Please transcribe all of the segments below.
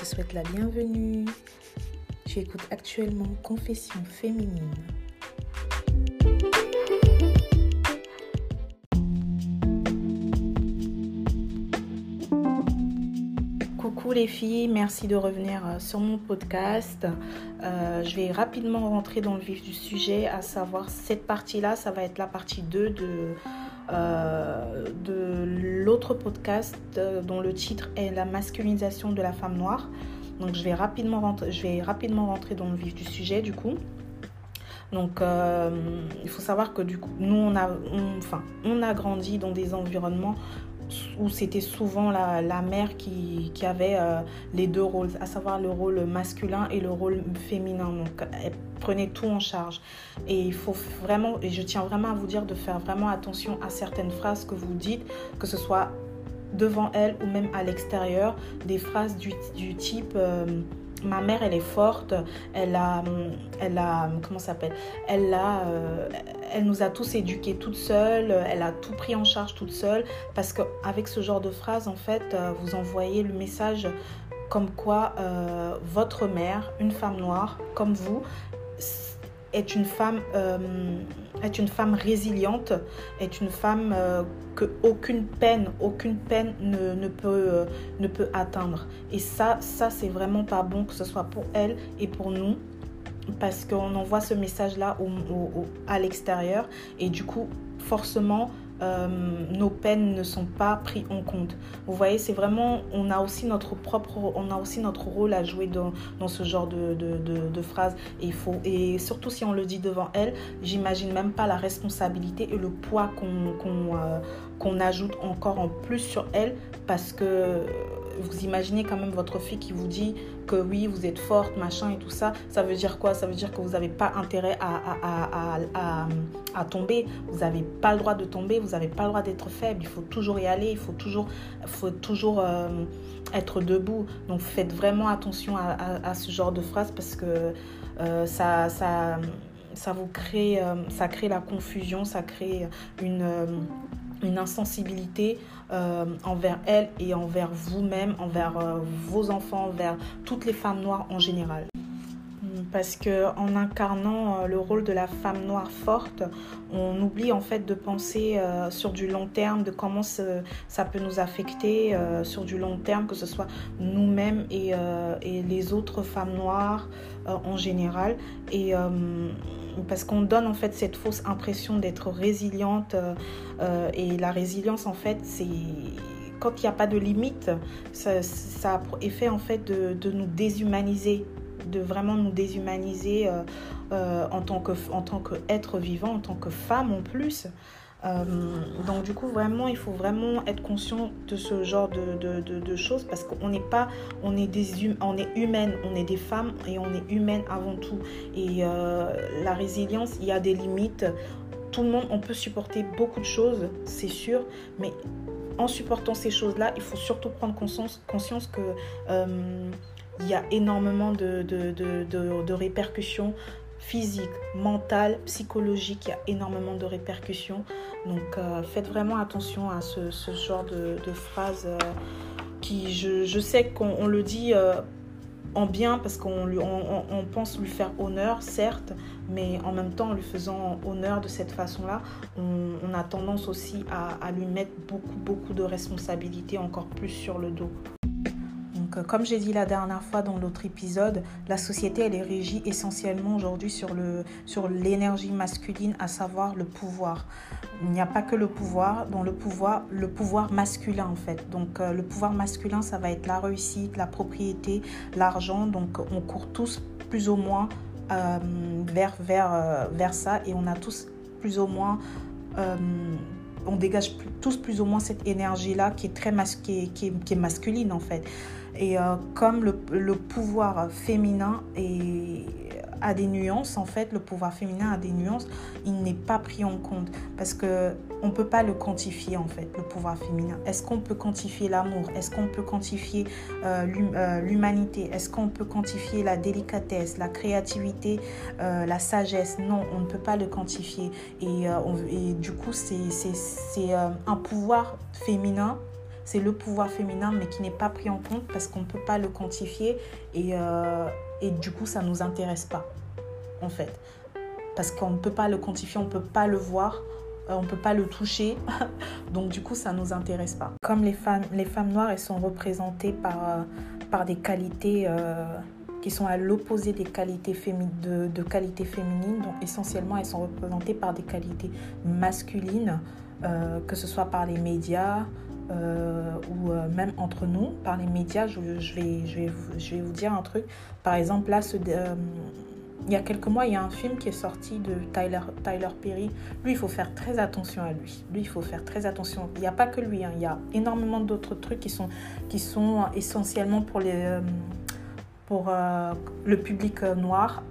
te souhaite la bienvenue. Tu écoutes actuellement Confession féminine. Coucou les filles, merci de revenir euh, sur mon podcast. Euh, je vais rapidement rentrer dans le vif du sujet, à savoir cette partie-là, ça va être la partie 2 de euh, de l'autre podcast euh, dont le titre est La masculinisation de la femme noire. Donc je vais rapidement rentrer, dans le vif du sujet du coup. Donc euh, il faut savoir que du coup nous on a, enfin, on a grandi dans des environnements où c'était souvent la, la, mère qui, qui avait euh, les deux rôles, à savoir le rôle masculin et le rôle féminin. Donc, elle prenait tout en charge. Et il faut vraiment, et je tiens vraiment à vous dire de faire vraiment attention à certaines phrases que vous dites, que ce soit devant elle ou même à l'extérieur, des phrases du, du type... Euh, ma mère, elle est forte. Elle a, elle a, comment s'appelle? Elle a, euh, elle nous a tous éduqués toute seule. Elle a tout pris en charge toute seule. Parce qu'avec ce genre de phrase, en fait, euh, vous envoyez le message comme quoi euh, votre mère, une femme noire comme vous, est une femme, euh, est une femme résiliente, est une femme euh, que aucune peine, aucune peine ne, peut, ne peut atteindre. Et ça, ça c'est vraiment pas bon que ce soit pour elle et pour nous parce qu'on envoie ce message-là au, à l'extérieur et du coup, forcément, euh, nos peines ne sont pas prises en compte. Vous voyez, c'est vraiment, on a aussi notre propre, on a aussi notre rôle à jouer dans, dans ce genre de, de, de, phrases. Et, faut, et surtout si on le dit devant elle, j'imagine même pas la responsabilité et le poids qu'on qu'on euh, ajoute encore en plus sur elle parce que vous imaginez quand même votre fille qui vous dit que oui, vous êtes forte, machin et tout ça, ça veut dire quoi? Ça veut dire que vous n'avez pas intérêt à, à, à, à, tomber, vous n'avez pas le droit de tomber, vous n'avez pas le droit d'être faible, il faut toujours y aller, il faut toujours, faut toujours euh, être debout. Donc faites vraiment attention à, ce genre de phrases parce que euh, ça... ça ça vous crée, euh, ça crée la confusion, ça crée une, une insensibilité euh, envers elle et envers vous-même, envers euh, vos enfants, envers toutes les femmes noires en général. Parce que en incarnant euh, le rôle de la femme noire forte, on oublie en fait de penser sur du long terme, de comment ça peut nous affecter sur du long terme, que ce soit nous-mêmes et, les autres femmes noires en général. Parce qu'on donne en fait cette fausse impression d'être résiliente et la résilience en fait c'est quand il n'y a pas de limite, ça, ça a effet en fait de, nous déshumaniser de vraiment nous déshumaniser euh, euh, en tant que en tant qu'être vivant, en tant que femme en plus. Euh, donc du coup vraiment il faut vraiment être conscient de ce genre de, de, choses parce qu'on n'est pas on est des hum, on est humaine on est des femmes et on est humaine avant tout. Et euh, la résilience il y a des limites. Tout le monde on peut supporter beaucoup de choses c'est sûr mais en supportant ces choses là il faut surtout prendre conscience conscience que euh, il y a énormément de, de, de, répercussions physiques, mentales, psychologiques. Il y a énormément de répercussions. Donc euh, faites vraiment attention à ce, genre de, phrases euh, qui, je, sais qu'on le dit euh, en bien parce qu'on on, on, pense lui faire honneur, certes, mais en même temps, en lui faisant honneur de cette façon-là, on, on, a tendance aussi à lui mettre beaucoup, beaucoup de responsabilités encore plus sur le dos. Comme j'ai dit la dernière fois dans l'autre épisode, la société, elle est régie essentiellement aujourd'hui sur, le, sur l'énergie masculine, à savoir le pouvoir. Il n'y a pas que le pouvoir, dans le pouvoir, le pouvoir masculin en fait. Donc, euh, le pouvoir masculin, ça va être la réussite, la propriété, l'argent. Donc, on court tous plus ou moins euh, vers, vers, euh, vers ça et on a tous plus ou moins on dégage tous plus ou moins cette énergie-là qui est très qui qui qui est masculine en fait. Et euh, comme le, pouvoir féminin a des nuances, en fait, le pouvoir féminin a des nuances, il n'est pas pris en compte parce que on peut pas le quantifier en fait, le pouvoir féminin. Est-ce qu'on peut quantifier l'amour? Est-ce qu'on peut quantifier euh, l'humanité? Est-ce qu'on peut quantifier la délicatesse, la créativité, euh, la sagesse? Non, on ne peut pas le quantifier. Euh, et du coup, c'est un pouvoir féminin c'est le pouvoir féminin, mais qui n'est pas pris en compte parce qu'on ne peut pas le quantifier et, euh, du coup, ça ne nous intéresse pas, en fait. Parce qu'on ne peut pas le quantifier, on ne peut pas le voir, euh, on ne peut pas le toucher, donc du coup, ça ne nous intéresse pas. Comme les femmes, noires, elles sont représentées par, euh, des qualités qui sont à l'opposé des qualités de, de qualités féminines. Donc essentiellement, elles sont représentées par des qualités masculines, que ce soit par les médias, euh, ou euh, même entre nous, par les médias, je, vais, je, vais, vous, je vais vous dire un truc. Par exemple, là, euh, il y a quelques mois, il y a un film qui est sorti de Tyler, Tyler Perry. Lui, il faut faire très attention à lui. Lui, il faut faire très attention. Il n'y a pas que lui, hein. il y a énormément d'autres trucs qui sont, qui sont essentiellement pour, les, pour le public noir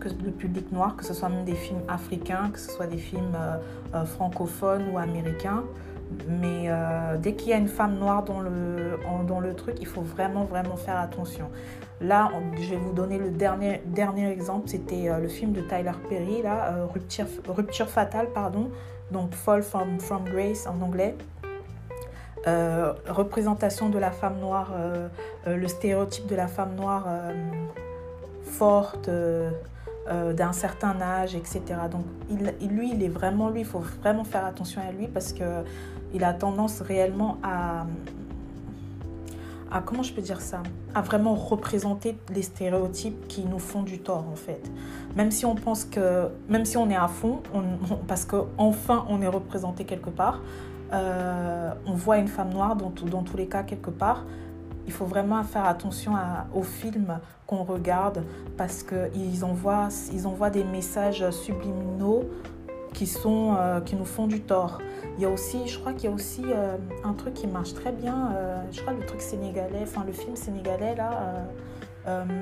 que le public noir, que ce soit même des films africains, que ce soit des films francophones ou américains. Mais euh, dès qu'il y a une femme noire dans le, dans le truc, il faut vraiment, vraiment faire attention. Là, je vais vous donner le dernier, dernier exemple. C'était euh, le film de Tyler Perry, là, euh, Rupture, Rupture fatale, pardon. Donc, Fall from, from Grace en anglais. représentation de la femme noire, le stéréotype de la femme noire forte, d'un certain âge, etc. Donc il, lui, il est vraiment lui, il faut vraiment faire attention à lui parce que il a tendance réellement à, à, comment je peux dire ça, à vraiment représenter les stéréotypes qui nous font du tort en fait. Même si on pense que, même si on est à fond, parce qu'enfin on est représenté quelque part, euh, on voit une femme noire dans, dans tous les cas quelque part. Il faut vraiment faire attention à, aux films qu'on regarde parce qu'ils envoient, ils envoient des messages subliminaux qui, sont, euh, qui nous font du tort. Il y a aussi, je crois qu'il y a aussi euh, un truc qui marche très bien, euh, je crois le truc sénégalais, enfin le film sénégalais là,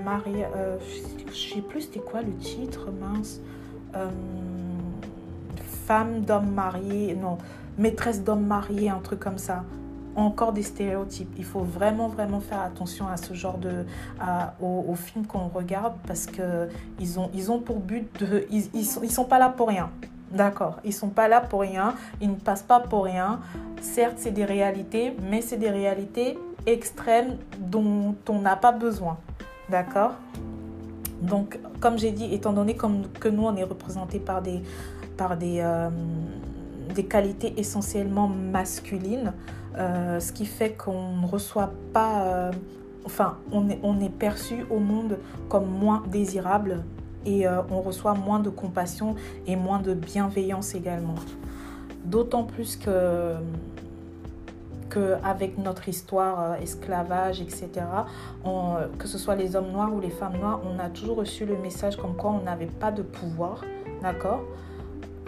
Marie, je sais plus c'était quoi le titre, mince. femme d'homme marié, non, maîtresse d'homme marié, un truc comme ça encore des stéréotypes. Il faut vraiment, vraiment faire attention à ce genre de... aux, films qu'on regarde parce qu'ils ont, ils ont pour but de... Ils, ils, sont, pas là pour rien. D'accord, ils sont pas là pour rien, ils ne passent pas pour rien. Certes, c'est des réalités, mais c'est des réalités extrêmes dont on n'a pas besoin. D'accord Donc, comme j'ai dit, étant donné que nous, on est représentés par des, par des, euh, des qualités essentiellement masculines, euh, ce qui fait qu'on ne reçoit pas... Euh, enfin, on est, perçu au monde comme moins désirable et euh, on reçoit moins de compassion et moins de bienveillance également. D'autant plus que qu'avec notre histoire, esclavage, etc., que ce soit les hommes noirs ou les femmes noires, on a toujours reçu le message comme quoi on n'avait pas de pouvoir, d'accord?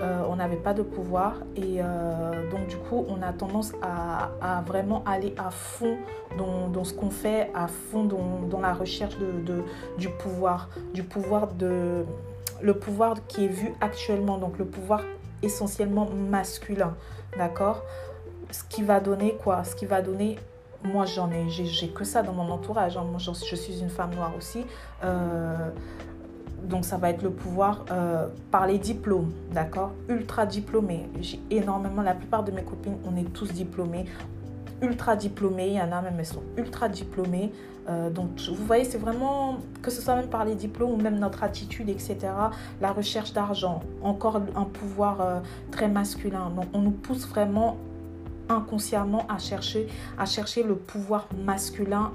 Euh, on n'avait pas de pouvoir et euh, donc du coup on a tendance à, vraiment aller à fond dans, ce qu'on fait, à fond dans, la recherche du pouvoir, du pouvoir de le pouvoir qui est vu actuellement, donc le pouvoir essentiellement masculin, d'accord? Ce qui va donner quoi? Ce qui va donner moi j'en ai, j'ai que ça dans mon entourage. Hein. Moi, je suis une femme noire aussi. Euh, donc ça va être le pouvoir euh, par les diplômes, d'accord? Ultra diplômé. J'ai énormément, la plupart de mes copines, on est tous diplômés. Ultra diplômés, il y en a même, elles sont ultra diplômées. Euh, donc vous voyez, c'est vraiment, que ce soit même par les diplômes ou même notre attitude, etc. La recherche d'argent, encore un pouvoir euh, très masculin. Donc on nous pousse vraiment inconsciemment à chercher, à chercher le pouvoir masculin.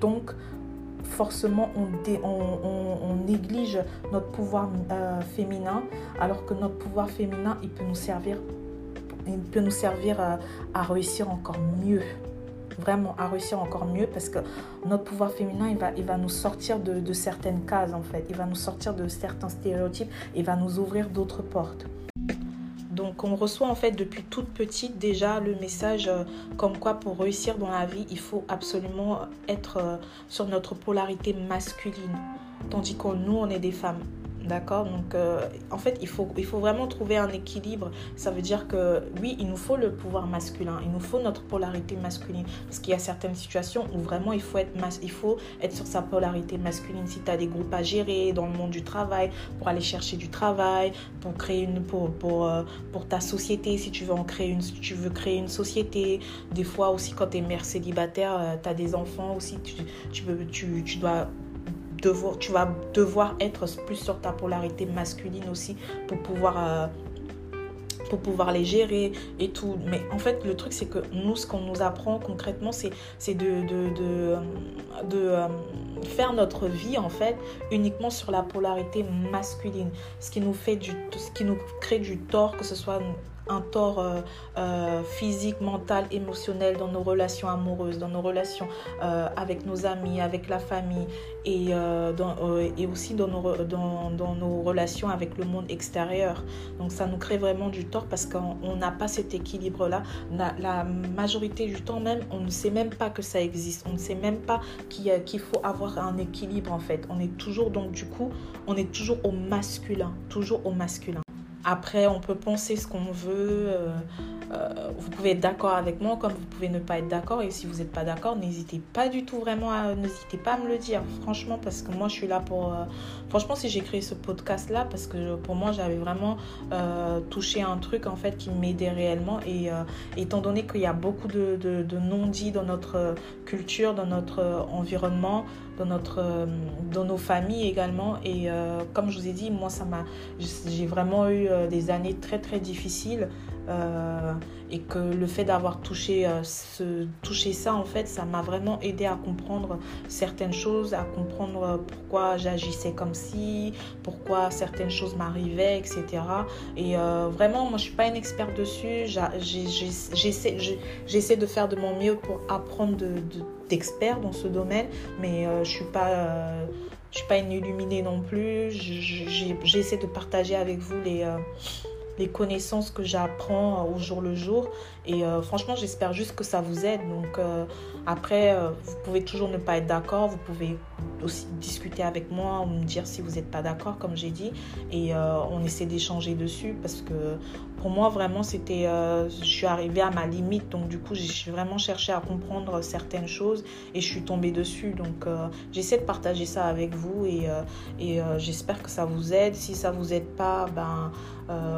Donc forcément on, néglige notre pouvoir euh, féminin, alors que notre pouvoir féminin, il peut nous servir, peut nous servir à, réussir encore mieux vraiment à réussir encore mieux parce que notre pouvoir féminin, il va, il va nous sortir de, de certaines cases en fait. Il va nous sortir de certains stéréotypes. Il va nous ouvrir d'autres portes. Donc on reçoit en fait depuis toute petite déjà le message euh, comme quoi pour réussir dans la vie, il faut absolument être euh, sur notre polarité masculine. Tandis que nous, on est des femmes. D'accord Donc, euh, en fait, il faut, il faut vraiment trouver un équilibre. Ça veut dire que, oui, il nous faut le pouvoir masculin, il nous faut notre polarité masculine. Parce qu'il y a certaines situations où vraiment il faut être, il faut être sur sa polarité masculine. Si tu as des groupes à gérer dans le monde du travail, pour aller chercher du travail, pour créer une, pour, pour, euh, pour ta société, si tu veux en créer une, si tu veux créer une société. Des fois aussi, quand tu es mère célibataire, euh, tu as des enfants aussi, tu, tu, tu, tu dois devoir, tu vas devoir être plus sur ta polarité masculine aussi pour pouvoir, euh, pour pouvoir les gérer et tout. Mais en fait, le truc, c'est que nous, ce qu'on nous apprend concrètement, c'est, de, de, de, de euh, faire notre vie, en fait, uniquement sur la polarité masculine. Ce qui nous, fait du, ce qui nous crée du tort, que ce soit un tort euh, euh, physique, mental, émotionnel dans nos relations amoureuses, dans nos relations euh, avec nos amis, avec la famille et, dans, et aussi dans nos, dans, dans, nos relations avec le monde extérieur. Donc ça nous crée vraiment du tort parce qu'on n'a pas cet équilibre-là. La, la, majorité du temps même, on ne sait même pas que ça existe. On ne sait même pas qu'il faut avoir un équilibre en fait. On est toujours donc du coup, on est toujours au masculin, toujours au masculin. Après, on peut penser ce qu'on veut. Euh, euh, vous pouvez être d'accord avec moi comme vous pouvez ne pas être d'accord. Et si vous n'êtes pas d'accord, n'hésitez pas du tout vraiment à, n'hésitez pas à me le dire. Franchement, parce que moi, je suis là pour. Euh, franchement, si j'ai créé ce podcast-là, parce que pour moi, j'avais vraiment touché un truc en fait qui m'aidait réellement. Et étant donné qu'il y a beaucoup de, de non-dits dans notre culture, dans notre environnement, dans, notre, dans nos familles également. Et comme je vous ai dit, moi, ça m'a, j'ai vraiment eu euh, des années très très difficiles euh, et que le fait d'avoir touché, euh, touché ça, en fait, ça m'a vraiment aidé à comprendre certaines choses, à comprendre pourquoi j'agissais comme si, pourquoi certaines choses m'arrivaient, etc. Et vraiment, moi, je suis pas une experte dessus. J'essaie de faire de mon mieux pour apprendre d'experts de, dans ce domaine, mais je suis pas je suis pas une illuminée non plus. J'essaie de partager avec vous les, euh, les connaissances que j'apprends au jour le jour. Et euh, franchement, j'espère juste que ça vous aide. Donc euh, après, vous pouvez toujours ne pas être d'accord. Vous pouvez aussi discuter avec moi ou me dire si vous n'êtes pas d'accord, comme j'ai dit. Et on essaie d'échanger dessus parce que pour moi, vraiment, c'était, euh, je suis arrivée à ma limite. Donc, du coup, j'ai vraiment cherché à comprendre certaines choses et je suis tombée dessus. Donc, euh, j'essaie de partager ça avec vous et, euh, j'espère que ça vous aide. Si ça vous aide pas, ben,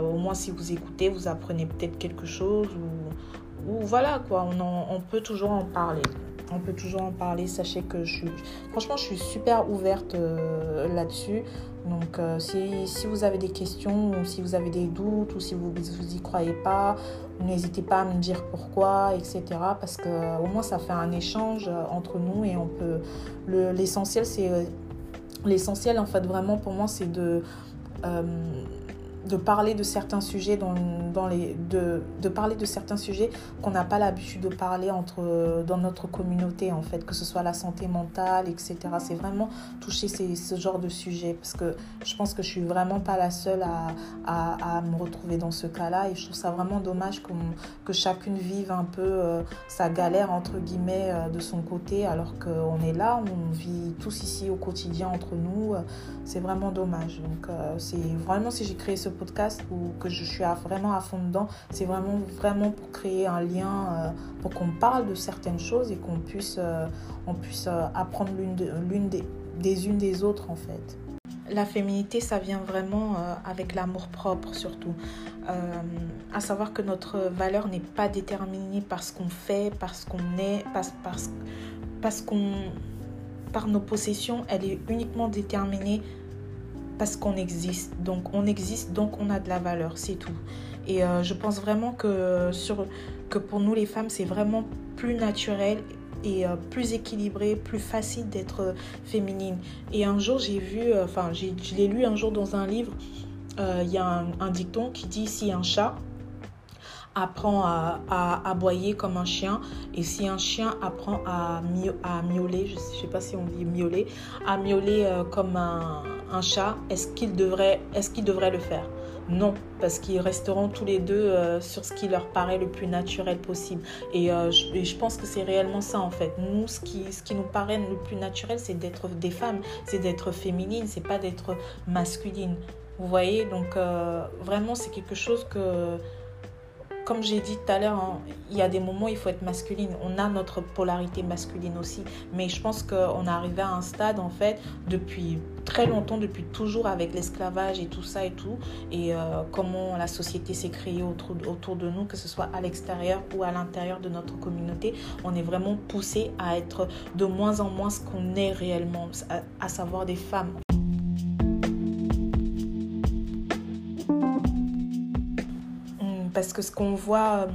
au moins si vous écoutez, vous apprenez peut-être quelque chose ou voilà quoi. On, peut toujours en parler on peut toujours en parler. Sachez que je suis, franchement, je suis super ouverte là-dessus. Donc euh, si, si, vous avez des questions ou si vous avez des doutes ou si vous vous y croyez pas, n'hésitez pas à me dire pourquoi, etc. Parce que au moins ça fait un échange euh, entre nous et on peut. L'essentiel c'est euh, l'essentiel en fait vraiment pour moi c'est de de parler de certains sujets dans, dans les de, de, parler de certains sujets qu'on n'a pas l'habitude de parler entre dans notre communauté en fait que ce soit la santé mentale etc c'est vraiment toucher ces, ce genre de sujet parce que je pense que je suis vraiment pas la seule à, à, me retrouver dans ce cas là et je trouve ça vraiment dommage que chacune vive un peu euh, sa galère entre guillemets euh, de son côté alors qu'on est là on vit tous ici au quotidien entre nous. Euh, c'est vraiment dommage. Donc c'est vraiment si j'ai créé ce podcast ou que je suis vraiment à fond dedans, c'est vraiment, vraiment pour créer un lien, euh, pour qu'on parle de certaines choses et qu'on puisse, euh, on puisse euh, apprendre l'une de, des, des unes des autres en fait. La féminité, ça vient vraiment avec l'amour propre surtout. à savoir que notre valeur n'est pas déterminée par ce qu'on fait, par ce qu'on est, parce, parce, parce qu'on, par nos possessions, elle est uniquement déterminée parce qu'on existe. Donc on existe, donc on a de la valeur, c'est tout. Et euh, je pense vraiment que, sur, pour nous les femmes, c'est vraiment plus naturel et euh, plus équilibré, plus facile d'être féminine. Et un jour, j'ai vu, euh, enfin, je l'ai lu un jour dans un livre, il y a un, dicton qui dit si un chat apprend à, aboyer comme un chien et si un chien apprend à, à miauler, je ne sais pas si on dit miauler, à miauler comme un, un chat, est-ce qu'il devrait, est qu'il devrait le faire? Non, parce qu'ils resteront tous les deux euh, sur ce qui leur paraît le plus naturel possible. Et, euh, je, pense que c'est réellement ça en fait. Nous, ce qui, ce qui nous paraît le plus naturel, c'est d'être des femmes, c'est d'être féminine, c'est pas d'être masculine. Vous voyez, donc euh, vraiment, c'est quelque chose que comme j'ai dit tout à l'heure, hein, il y a des moments où il faut être masculine. On a notre polarité masculine aussi. Mais je pense qu'on est arrivé à un stade, en fait, depuis très longtemps, depuis toujours, avec l'esclavage et tout ça et tout, et euh, comment la société s'est créée autour, autour de nous, que ce soit à l'extérieur ou à l'intérieur de notre communauté, on est vraiment poussé à être de moins en moins ce qu'on est réellement, à savoir des femmes. Parce que ce qu'on voit, euh,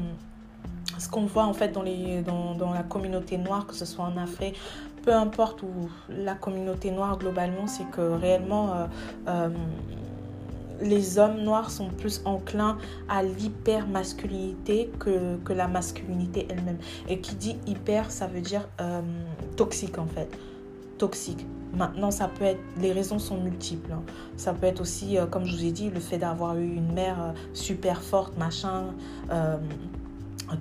ce qu'on voit en fait dans, la communauté noire, que ce soit en Afrique, peu importe où la communauté noire globalement, c'est que réellement euh, euh, les hommes noirs sont plus enclins à l'hyper-masculinité que, la masculinité elle-même. Et qui dit hyper, ça veut dire toxique en fait. Toxique. Maintenant, ça peut être, les raisons sont multiples. Hein. Ça peut être aussi, euh, comme je vous ai dit, le fait d'avoir eu une mère euh, super forte, machin, euh,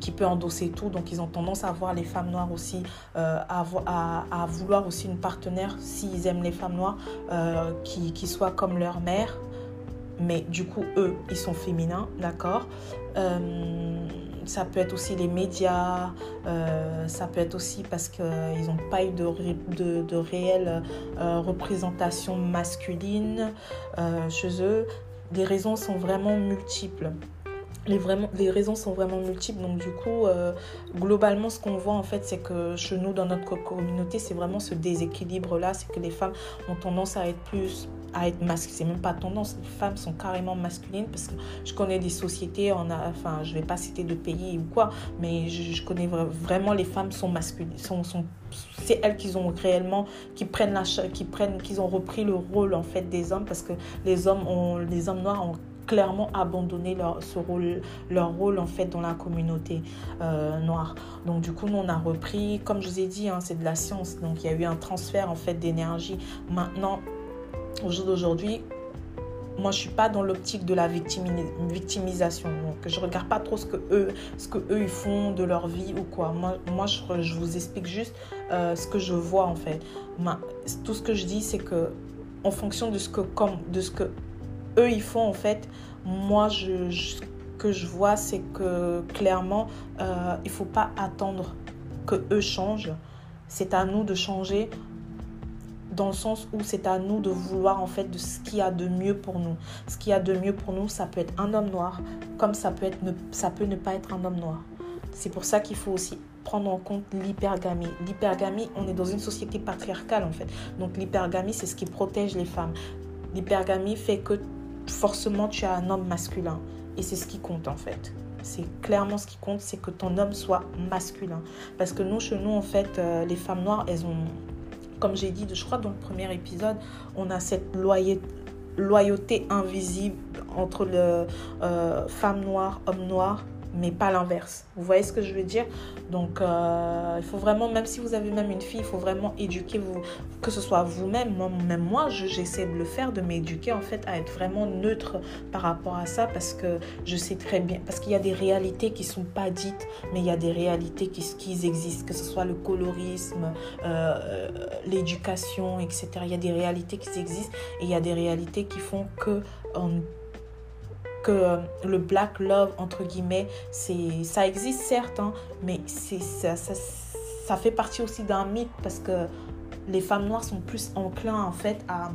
qui peut endosser tout. Donc, ils ont tendance à voir les femmes noires aussi, à, vouloir aussi une partenaire, s'ils aiment les femmes noires, qui soit comme leur mère. Mais du coup, eux, ils sont féminins, d'accord ça peut être aussi les médias, euh, ça peut être aussi parce qu'ils n'ont pas eu de, de, réelle euh, représentation masculine euh, chez eux. Les raisons sont vraiment multiples. Les, vraiment, les raisons sont vraiment multiples. Donc, du coup, globalement, ce qu'on voit en fait, c'est que chez nous, dans notre communauté, c'est vraiment ce déséquilibre-là. C'est que les femmes ont tendance à être plus à être masculines. C'est même pas tendance. Les femmes sont carrément masculines parce que je connais des sociétés, a, enfin, je vais pas citer de pays ou quoi, mais je, connais vraiment les femmes sont masculines. Sont, c'est elles qui ont réellement, qui prennent la, qui prennent, qui ont repris le rôle en fait des hommes parce que les hommes ont, les hommes noirs ont clairement abandonné leur, rôle, leur rôle en fait dans la communauté euh, noire. Donc du coup, nous on a repris, comme je vous ai dit, hein, c'est de la science. Donc il y a eu un transfert en fait d'énergie. Maintenant, au jour d'aujourd'hui, moi je suis pas dans l'optique de la victimisation. Donc je regarde pas trop ce que eux ce que eux ils font de leur vie ou quoi. Moi moi je, vous explique juste euh, ce que je vois en fait. Tout ce que je dis c'est que en fonction de ce que comme de ce que eux ils font en fait moi je, ce que je vois c'est que clairement euh, il faut pas attendre que eux changent. C'est à nous de changer dans le sens où c'est à nous de vouloir en fait de ce qu'il y a de mieux pour nous. Ce qu'il y a de mieux pour nous, ça peut être un homme noir, comme ça peut, être ça peut ne pas être un homme noir. C'est pour ça qu'il faut aussi prendre en compte l'hypergamie. L'hypergamie, on est dans une société patriarcale en fait. Donc l'hypergamie, c'est ce qui protège les femmes. L'hypergamie fait que forcément tu as un homme masculin. Et c'est ce qui compte en fait. C'est clairement ce qui compte, c'est que ton homme soit masculin. Parce que nous, chez nous, en fait, euh, les femmes noires, elles ont comme j'ai dit, je crois dans le premier épisode, on a cette loyauté, invisible entre le euh, femme noire, homme noir mais pas l'inverse. Vous voyez ce que je veux dire? Donc, euh, il faut vraiment, même si vous avez même une fille, il faut vraiment éduquer vous, que ce soit vous-même, même moi, j'essaie de le faire, de m'éduquer en fait à être vraiment neutre par rapport à ça parce que je sais très bien, parce qu'il y a des réalités qui sont pas dites, mais il y a des réalités qui, existent, que ce soit le colorisme, euh, l'éducation, etc. Il y a des réalités qui existent et il y a des réalités qui font que on que euh, le black love, entre guillemets, c'est, ça existe certes, hein, mais ça, fait partie aussi d'un mythe parce que les femmes noires sont plus enclins en fait à,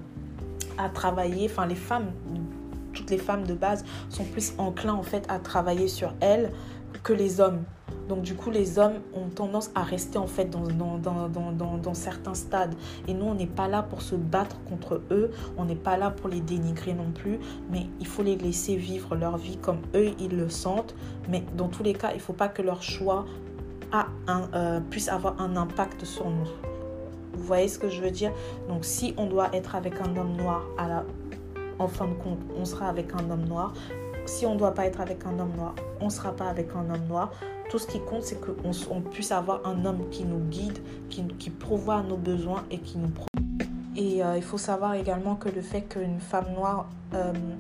à travailler, enfin les femmes, toutes les femmes de base sont plus enclins en fait à travailler sur elles que les hommes. Donc du coup, les hommes ont tendance à rester en fait dans, certains stades. Et nous, on n'est pas là pour se battre contre eux, on n'est pas là pour les dénigrer non plus, mais il faut les laisser vivre leur vie comme eux, ils le sentent. Mais dans tous les cas, il ne faut pas que leur choix euh, puisse avoir un impact sur nous. Vous voyez ce que je veux dire? Donc si on doit être avec un homme noir à la, en fin de compte, on sera avec un homme noir. Si on ne doit pas être avec un homme noir, on ne sera pas avec un homme noir. Tout ce qui compte, c'est qu'on puisse avoir un homme qui nous guide, qui, qui nos besoins et qui nous Et il faut savoir également que le fait qu'une femme noire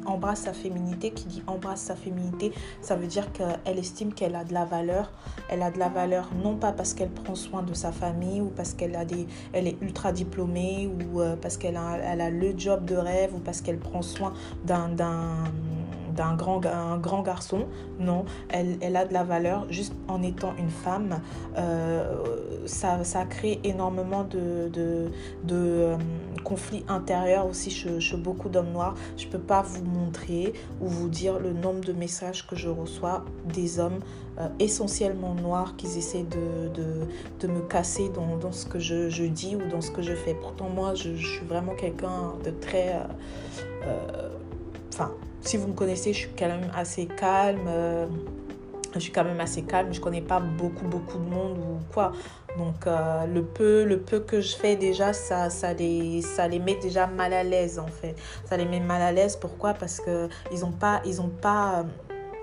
embrasse sa féminité, qui dit embrasse sa féminité, ça veut dire qu'elle estime qu'elle a de la valeur. Elle a de la valeur non pas parce qu'elle prend soin de sa famille ou parce qu'elle a des, elle est ultra diplômée ou parce qu'elle a, elle a le job de rêve ou parce qu'elle prend soin d'un grand, un grand garçon. Non, elle, elle, a de la valeur juste en étant une femme. Euh, ça, ça, crée énormément de, de, de euh, conflits intérieurs aussi chez, chez beaucoup d'hommes noirs. Je ne peux pas vous montrer ou vous dire le nombre de messages que je reçois des hommes euh, essentiellement noirs qui essaient de, de, de me casser dans, dans, ce que je, je, dis ou dans ce que je fais. Pourtant, moi, je, je suis vraiment quelqu'un de très... Enfin, si vous me connaissez, je suis quand même assez calme. Euh, je suis quand même assez calme. Je connais pas beaucoup, beaucoup de monde ou quoi. Donc, euh, le, peu, le peu que je fais déjà, ça, ça, les, ça les met déjà mal à l'aise en fait. Ça les met mal à l'aise. Pourquoi? Parce qu'ils n'ont pas. Ils ont pas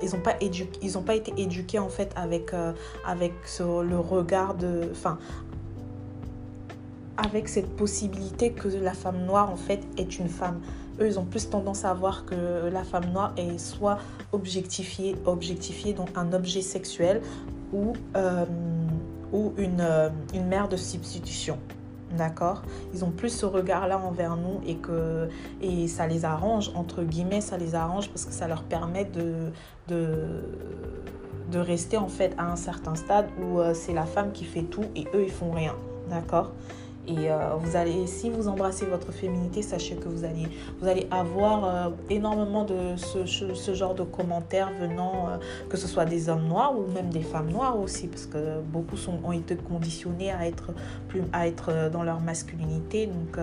ils n'ont pas, ils ont pas été éduqués en fait avec, euh, avec le regard de... Enfin, avec cette possibilité que la femme noire en fait est une femme eux, ils ont plus tendance à voir que la femme noire est soit objectifiée, objectifiée donc un objet sexuel, ou, euh, ou une, euh, une mère de substitution. D'accord? Ils ont plus ce regard-là envers nous et, que, et ça les arrange, entre guillemets, ça les arrange parce que ça leur permet de, de, de rester en fait à un certain stade où euh, c'est la femme qui fait tout et eux, ils font rien. D'accord? Et euh, vous allez, si vous embrassez votre féminité, sachez que vous allez, vous allez avoir euh, énormément de ce, genre de commentaires venant, euh, que ce soit des hommes noirs ou même des femmes noires aussi, parce que beaucoup sont, ont été conditionnés à être, plus, à être dans leur masculinité. Donc,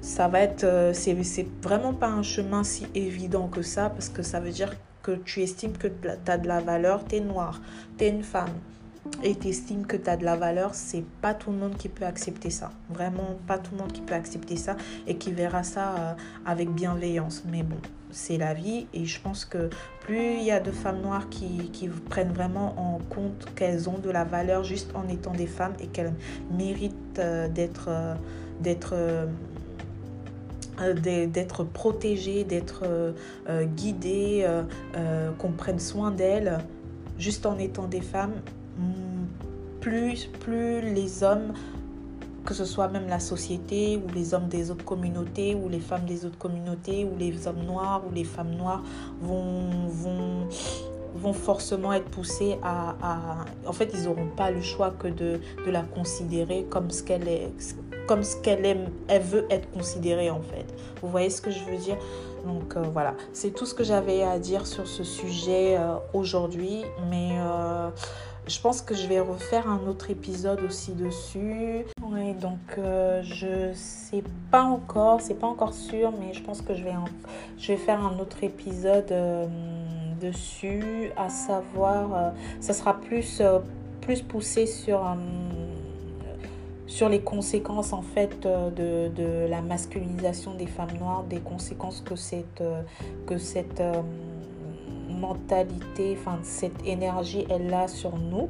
ça va être, c'est vraiment pas un chemin si évident que ça, parce que ça veut dire que tu estimes que tu as de la valeur, tu es noire, tu es une femme et tu estimes que tu as de la valeur, c'est pas tout le monde qui peut accepter ça. Vraiment, pas tout le monde qui peut accepter ça et qui verra ça euh, avec bienveillance. Mais bon, c'est la vie et je pense que plus il y a de femmes noires qui, qui prennent vraiment en compte qu'elles ont de la valeur juste en étant des femmes et qu'elles méritent euh, d'être euh, d'être d'être protégées, d'être guidées, qu'on prenne soin d'elles, juste en étant des femmes, plus, plus les hommes, que ce soit même la société ou les hommes des autres communautés ou les femmes des autres communautés ou les hommes noirs ou les femmes noires vont, forcément être poussés à, En fait, ils n'auront pas le choix que de, de la considérer comme ce qu'elle est comme ce qu'elle aime, elle veut être considérée en fait. Vous voyez ce que je veux dire? Donc euh, voilà, c'est tout ce que j'avais à dire sur ce sujet euh, aujourd'hui. Mais euh, je pense que je vais refaire un autre épisode aussi dessus. Oui, donc euh, je sais pas encore, c'est pas encore sûr, mais je pense que je vais, je vais faire un autre épisode euh, dessus, à savoir, euh, ça sera plus, plus poussé sur, sur les conséquences en fait de, de, la masculinisation des femmes noires, des conséquences que cette, que cette mentalité, enfin cette énergie, elle a sur nous.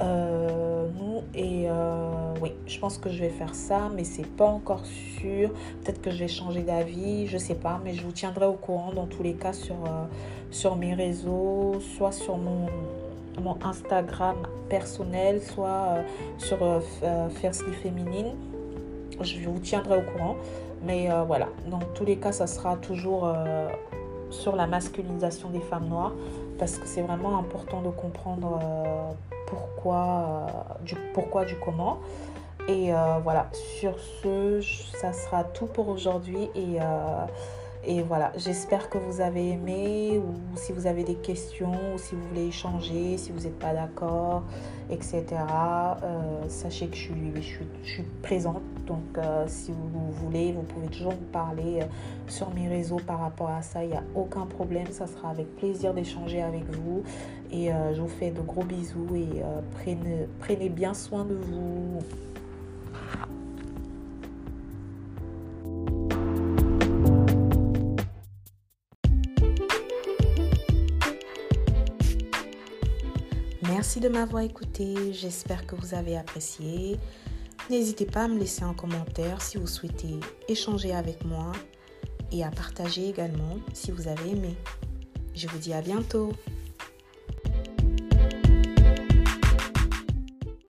Euh, nous et euh, oui, je pense que je vais faire ça, mais c'est pas encore sûr. Peut-être que je vais changer d'avis, je sais pas, mais je vous tiendrai au courant dans tous les cas sur, euh, sur mes réseaux, soit sur mon, mon Instagram personnel, soit sur Firstly Féminine. Je vous tiendrai au courant, mais voilà, dans tous les cas, ça sera toujours sur la masculinisation des femmes noires parce que c'est vraiment important de comprendre euh, pourquoi, euh, du, pourquoi du comment. Et euh, voilà, sur ce, ça sera tout pour aujourd'hui et et voilà, j'espère que vous avez aimé ou si vous avez des questions ou si vous voulez échanger, si vous n'êtes pas d'accord, etc. Euh, sachez que je suis, je suis, présente. Donc euh, si vous, voulez, vous pouvez toujours me parler euh, sur mes réseaux par rapport à ça. Il n'y a aucun problème. Ça sera avec plaisir d'échanger avec vous. Et je vous fais de gros bisous et prenez, prenez bien soin de vous. De m'avoir écouté. J'espère que vous avez apprécié. N'hésitez pas à me laisser un commentaire si vous souhaitez échanger avec moi et à partager également si vous avez aimé. Je vous dis à bientôt.